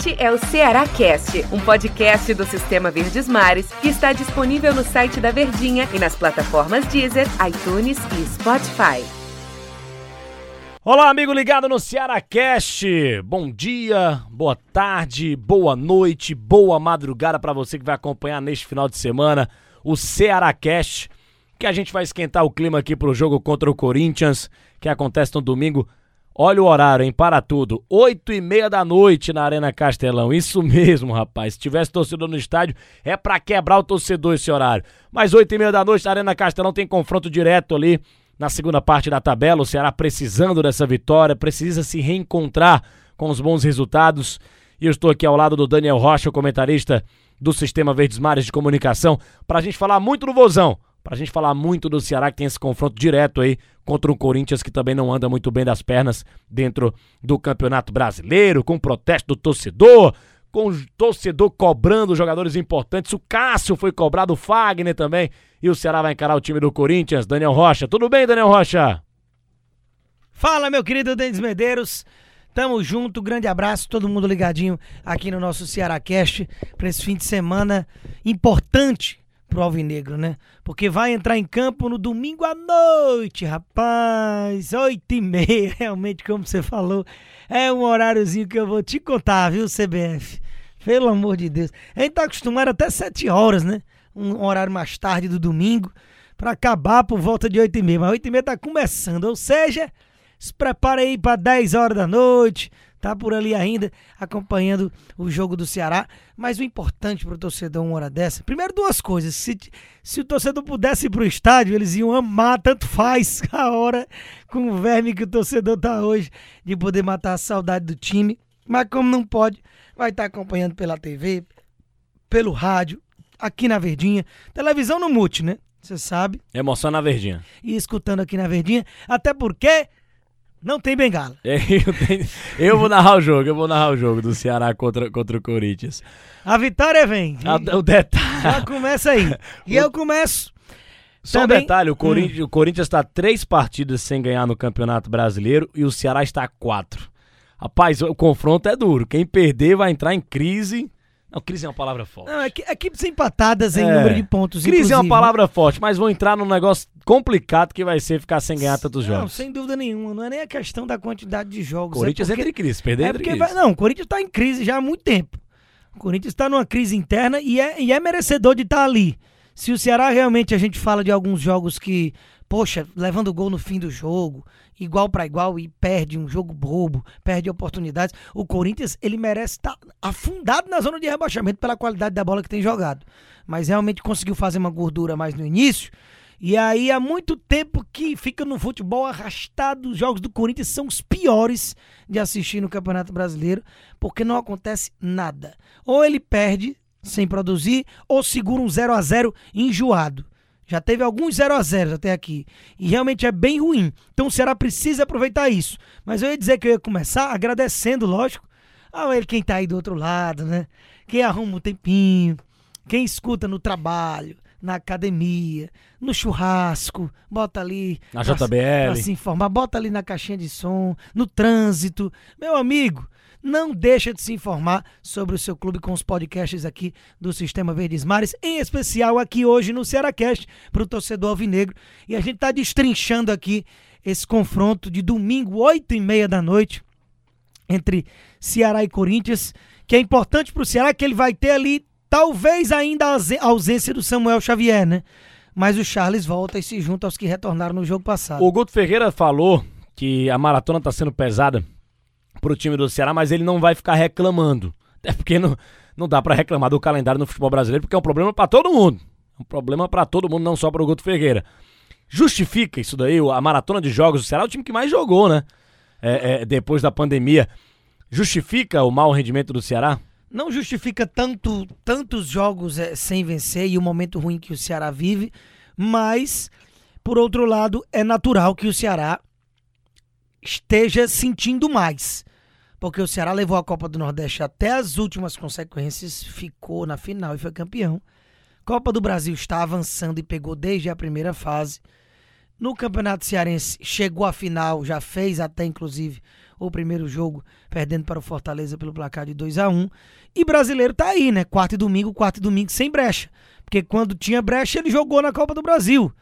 Este é o Ceará Cast, um podcast do Sistema Verdes Mares que está disponível no site da Verdinha e nas plataformas Deezer, iTunes e Spotify. Olá, amigo ligado no Ceará Cast. Bom dia, boa tarde, boa noite, boa madrugada para você que vai acompanhar neste final de semana o Ceará Cast, que a gente vai esquentar o clima aqui pro jogo contra o Corinthians, que acontece no domingo Olha o horário, hein? Para tudo. Oito e meia da noite na Arena Castelão. Isso mesmo, rapaz. Se tivesse torcedor no estádio, é para quebrar o torcedor esse horário. Mas oito e meia da noite na Arena Castelão tem confronto direto ali na segunda parte da tabela. O Ceará precisando dessa vitória, precisa se reencontrar com os bons resultados. E eu estou aqui ao lado do Daniel Rocha, comentarista do Sistema Verdes Mares de Comunicação, para a gente falar muito do Vozão Pra gente falar muito do Ceará, que tem esse confronto direto aí contra um Corinthians que também não anda muito bem das pernas dentro do Campeonato Brasileiro, com protesto do torcedor, com o torcedor cobrando jogadores importantes. O Cássio foi cobrado, o Fagner também. E o Ceará vai encarar o time do Corinthians, Daniel Rocha. Tudo bem, Daniel Rocha? Fala, meu querido Denis Medeiros. Tamo junto, grande abraço, todo mundo ligadinho aqui no nosso Ceará Cast para esse fim de semana importante pro Alvinegro, né? Porque vai entrar em campo no domingo à noite, rapaz. Oito e meia, realmente, como você falou. É um horáriozinho que eu vou te contar, viu, CBF? Pelo amor de Deus. A gente tá acostumado até sete horas, né? Um horário mais tarde do domingo, para acabar por volta de oito e meia. Mas oito e meia tá começando, ou seja, se prepara aí para dez horas da noite, tá por ali ainda acompanhando o jogo do Ceará. Mas o importante para o torcedor uma hora dessa, primeiro duas coisas. Se, se o torcedor pudesse ir para o estádio, eles iam amar, tanto faz a hora com o verme que o torcedor tá hoje, de poder matar a saudade do time. Mas como não pode, vai estar tá acompanhando pela TV, pelo rádio, aqui na Verdinha. Televisão no mute, né? Você sabe. Emoção na Verdinha. E escutando aqui na Verdinha. Até porque não tem bengala. Eu, vou narrar o jogo, eu vou narrar o jogo do Ceará contra, contra o Corinthians. A vitória vem. A, o detalhe. Já começa aí. E eu começo. Só também... um detalhe: o Corinthians, hum. o Corinthians está três partidas sem ganhar no Campeonato Brasileiro e o Ceará está quatro. Rapaz, o confronto é duro. Quem perder vai entrar em crise não, crise é uma palavra forte. Não, é equipes empatadas em é. número de pontos. Crise inclusive. é uma palavra forte, mas vão entrar num negócio complicado que vai ser ficar sem ganhar tantos jogos. Não, sem dúvida nenhuma. Não é nem a questão da quantidade de jogos. Corinthians é porque, entra em crise, perder é porque vai, Não, o Corinthians está em crise já há muito tempo. O Corinthians está numa crise interna e é, e é merecedor de estar tá ali. Se o Ceará realmente a gente fala de alguns jogos que, poxa, levando gol no fim do jogo, igual para igual e perde um jogo bobo, perde oportunidades. O Corinthians, ele merece estar tá afundado na zona de rebaixamento pela qualidade da bola que tem jogado. Mas realmente conseguiu fazer uma gordura mais no início. E aí há muito tempo que fica no futebol arrastado. Os jogos do Corinthians são os piores de assistir no Campeonato Brasileiro, porque não acontece nada. Ou ele perde sem produzir, ou segura um 0 a 0 enjoado. Já teve alguns 0 a 0 até aqui. E realmente é bem ruim. Então o Ceará precisa aproveitar isso. Mas eu ia dizer que eu ia começar agradecendo, lógico, a ele quem tá aí do outro lado, né? Quem arruma um tempinho, quem escuta no trabalho, na academia, no churrasco, bota ali. Na pra, JBL. Pra se informar, bota ali na caixinha de som, no trânsito. Meu amigo, não deixa de se informar sobre o seu clube com os podcasts aqui do Sistema Verdes Mares, em especial aqui hoje no Cearacast, para o torcedor alvinegro. E a gente está destrinchando aqui esse confronto de domingo, 8 e meia da noite, entre Ceará e Corinthians, que é importante para o Ceará, que ele vai ter ali, talvez ainda a ausência do Samuel Xavier, né? Mas o Charles volta e se junta aos que retornaram no jogo passado. O Guto Ferreira falou que a maratona está sendo pesada pro time do Ceará, mas ele não vai ficar reclamando. Até porque não, não dá para reclamar do calendário no futebol brasileiro, porque é um problema para todo mundo. É um problema para todo mundo, não só para o Guto Ferreira. Justifica isso daí, a maratona de jogos do Ceará o time que mais jogou, né? É, é, depois da pandemia. Justifica o mau rendimento do Ceará? Não justifica tanto, tantos jogos é, sem vencer e o momento ruim que o Ceará vive, mas, por outro lado, é natural que o Ceará esteja sentindo mais. Porque o Ceará levou a Copa do Nordeste até as últimas consequências, ficou na final e foi campeão. Copa do Brasil está avançando e pegou desde a primeira fase. No Campeonato Cearense chegou à final, já fez até inclusive o primeiro jogo perdendo para o Fortaleza pelo placar de 2 a 1 E brasileiro tá aí, né? Quarto e domingo, quarto e domingo sem brecha. Porque quando tinha brecha, ele jogou na Copa do Brasil.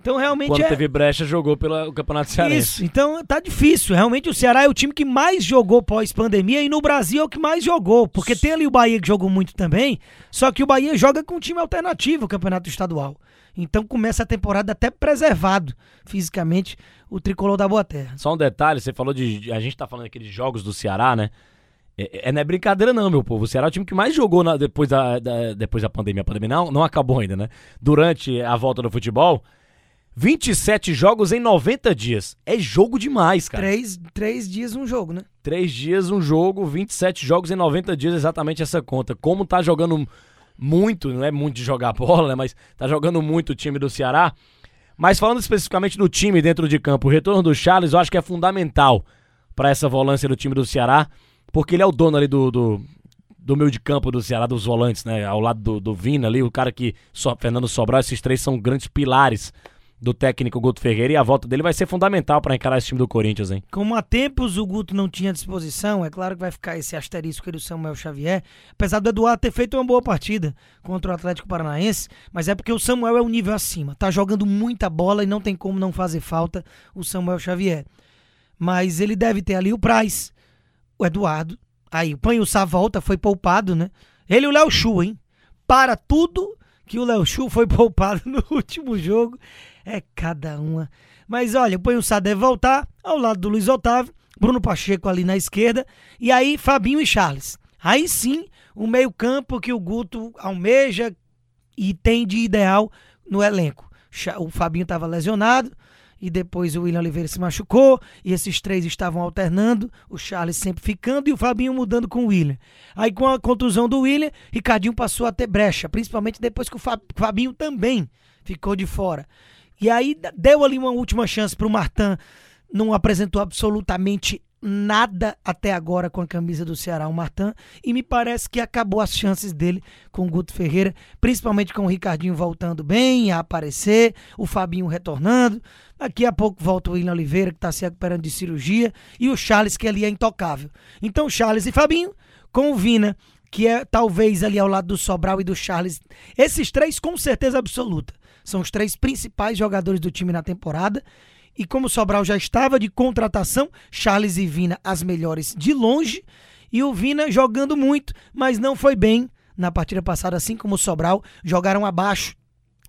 Então realmente Quando é... teve brecha, jogou pelo Campeonato Cearense. Isso, então tá difícil. Realmente o Ceará é o time que mais jogou pós-pandemia e no Brasil é o que mais jogou. Porque tem ali o Bahia que jogou muito também, só que o Bahia joga com um time alternativo, o Campeonato Estadual. Então começa a temporada até preservado fisicamente o tricolor da Boa Terra. Só um detalhe, você falou de. A gente tá falando aqui de jogos do Ceará, né? É, é, não é brincadeira, não, meu povo. O Ceará é o time que mais jogou na- depois, da, da- depois da pandemia. A pandemia não, não acabou ainda, né? Durante a volta do futebol. 27 jogos em 90 dias. É jogo demais, cara. Três, três dias um jogo, né? Três dias, um jogo, 27 jogos em 90 dias, exatamente essa conta. Como tá jogando muito, não é muito de jogar bola, né? Mas tá jogando muito o time do Ceará. Mas falando especificamente do time dentro de campo, o retorno do Charles eu acho que é fundamental para essa volância do time do Ceará, porque ele é o dono ali do, do, do meio de campo do Ceará, dos volantes, né? Ao lado do, do Vina ali, o cara que, só, Fernando Sobral, esses três são grandes pilares do técnico Guto Ferreira e a volta dele vai ser fundamental para encarar esse time do Corinthians, hein? Como há tempos o Guto não tinha disposição, é claro que vai ficar esse asterisco do Samuel Xavier, apesar do Eduardo ter feito uma boa partida contra o Atlético Paranaense, mas é porque o Samuel é um nível acima, tá jogando muita bola e não tem como não fazer falta o Samuel Xavier. Mas ele deve ter ali o Praz, o Eduardo, aí o Panhussá volta, foi poupado, né? Ele e o Léo Chu, hein? Para tudo que o Léo Chu foi poupado no último jogo. É cada uma. Mas olha, o Panhussá deve voltar ao lado do Luiz Otávio, Bruno Pacheco ali na esquerda, e aí Fabinho e Charles. Aí sim, o meio-campo que o Guto almeja e tem de ideal no elenco. O Fabinho estava lesionado e depois o William Oliveira se machucou e esses três estavam alternando, o Charles sempre ficando e o Fabinho mudando com o William. Aí com a contusão do William, Ricardinho passou a ter brecha, principalmente depois que o Fa- Fabinho também ficou de fora. E aí deu ali uma última chance para o Martin, não apresentou absolutamente nada até agora com a camisa do Ceará, o Martin, e me parece que acabou as chances dele com o Guto Ferreira, principalmente com o Ricardinho voltando bem a aparecer, o Fabinho retornando. Daqui a pouco volta o William Oliveira, que está se recuperando de cirurgia, e o Charles, que ali é intocável. Então, Charles e Fabinho, com o Vina, que é talvez ali ao lado do Sobral e do Charles. Esses três, com certeza absoluta, são os três principais jogadores do time na temporada. E como Sobral já estava de contratação, Charles e Vina as melhores de longe. E o Vina jogando muito, mas não foi bem na partida passada, assim como o Sobral, jogaram abaixo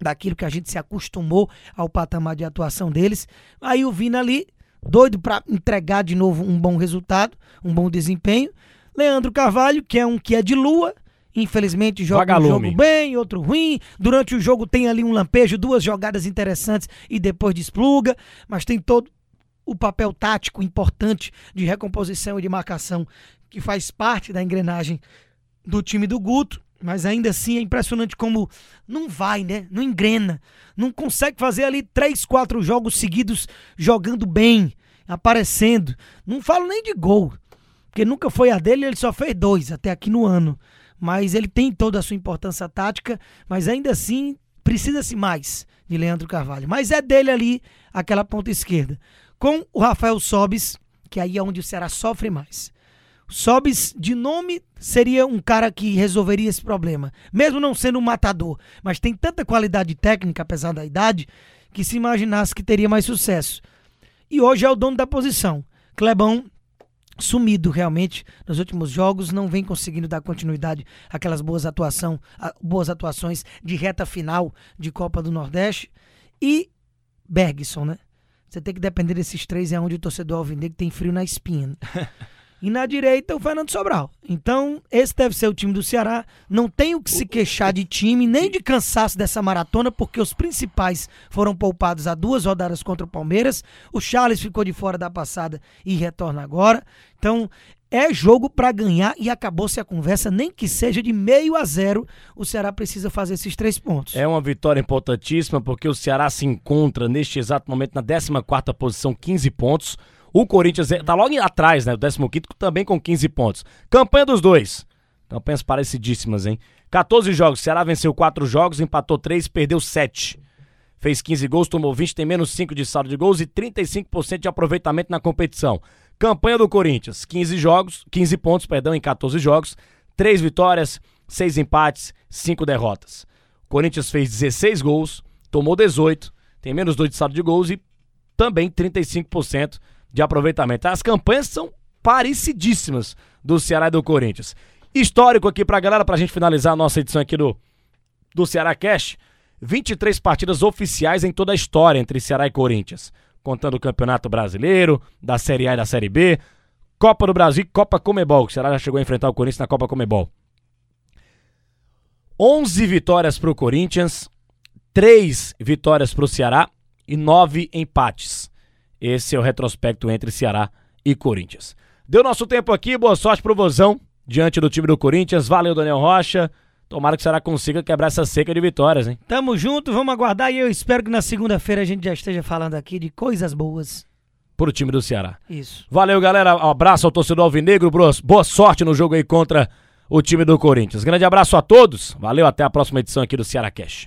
daquilo que a gente se acostumou ao patamar de atuação deles. Aí o Vina ali, doido para entregar de novo um bom resultado, um bom desempenho. Leandro Carvalho, que é um que é de lua, infelizmente joga um Vagalume. jogo bem, outro ruim. Durante o jogo tem ali um lampejo, duas jogadas interessantes e depois despluga, mas tem todo o papel tático importante de recomposição e de marcação que faz parte da engrenagem do time do Guto. Mas ainda assim é impressionante como não vai, né? Não engrena. Não consegue fazer ali três, quatro jogos seguidos jogando bem, aparecendo. Não falo nem de gol, porque nunca foi a dele, ele só fez dois até aqui no ano. Mas ele tem toda a sua importância tática, mas ainda assim precisa-se mais de Leandro Carvalho. Mas é dele ali aquela ponta esquerda. Com o Rafael Sobis, que aí é onde o Ceará sofre mais. Sobis, de nome, seria um cara que resolveria esse problema. Mesmo não sendo um matador, mas tem tanta qualidade técnica, apesar da idade, que se imaginasse que teria mais sucesso. E hoje é o dono da posição. Clebão sumido realmente nos últimos jogos, não vem conseguindo dar continuidade àquelas boas, atuação, a- boas atuações de reta final de Copa do Nordeste. E Bergson, né? Você tem que depender desses três, é onde o torcedor alvinegro tem frio na espinha. né? E na direita, o Fernando Sobral. Então, esse deve ser o time do Ceará. Não tem o que se queixar de time, nem de cansaço dessa maratona, porque os principais foram poupados há duas rodadas contra o Palmeiras. O Charles ficou de fora da passada e retorna agora. Então, é jogo para ganhar e acabou-se a conversa, nem que seja de meio a zero. O Ceará precisa fazer esses três pontos. É uma vitória importantíssima porque o Ceará se encontra neste exato momento na 14ª posição, 15 pontos. O Corinthians está logo atrás, né? O 15º também com 15 pontos. Campanha dos dois. Campanhas parecidíssimas, hein? 14 jogos. Ceará venceu 4 jogos, empatou 3, perdeu 7. Fez 15 gols, tomou 20, tem menos 5 de saldo de gols e 35% de aproveitamento na competição. Campanha do Corinthians, 15 jogos, 15 pontos, perdão, em 14 jogos, 3 vitórias, 6 empates, 5 derrotas. O Corinthians fez 16 gols, tomou 18, tem menos 2 de saldo de gols e também 35% de aproveitamento. As campanhas são parecidíssimas do Ceará e do Corinthians. Histórico aqui pra galera, pra gente finalizar a nossa edição aqui do, do Ceará Cash. 23 partidas oficiais em toda a história entre Ceará e Corinthians. Contando o Campeonato Brasileiro, da Série A e da Série B, Copa do Brasil e Copa Comebol, que o Ceará já chegou a enfrentar o Corinthians na Copa Comebol. 11 vitórias pro Corinthians, 3 vitórias pro Ceará e 9 empates. Esse é o retrospecto entre Ceará e Corinthians. Deu nosso tempo aqui, boa sorte pro Vozão diante do time do Corinthians. Valeu, Daniel Rocha. Tomara que o Ceará consiga quebrar essa seca de vitórias, hein? Tamo junto, vamos aguardar e eu espero que na segunda-feira a gente já esteja falando aqui de coisas boas. Pro time do Ceará. Isso. Valeu, galera. Um abraço ao torcedor alvinegro. Boa sorte no jogo aí contra o time do Corinthians. Grande abraço a todos. Valeu, até a próxima edição aqui do Ceará Cash.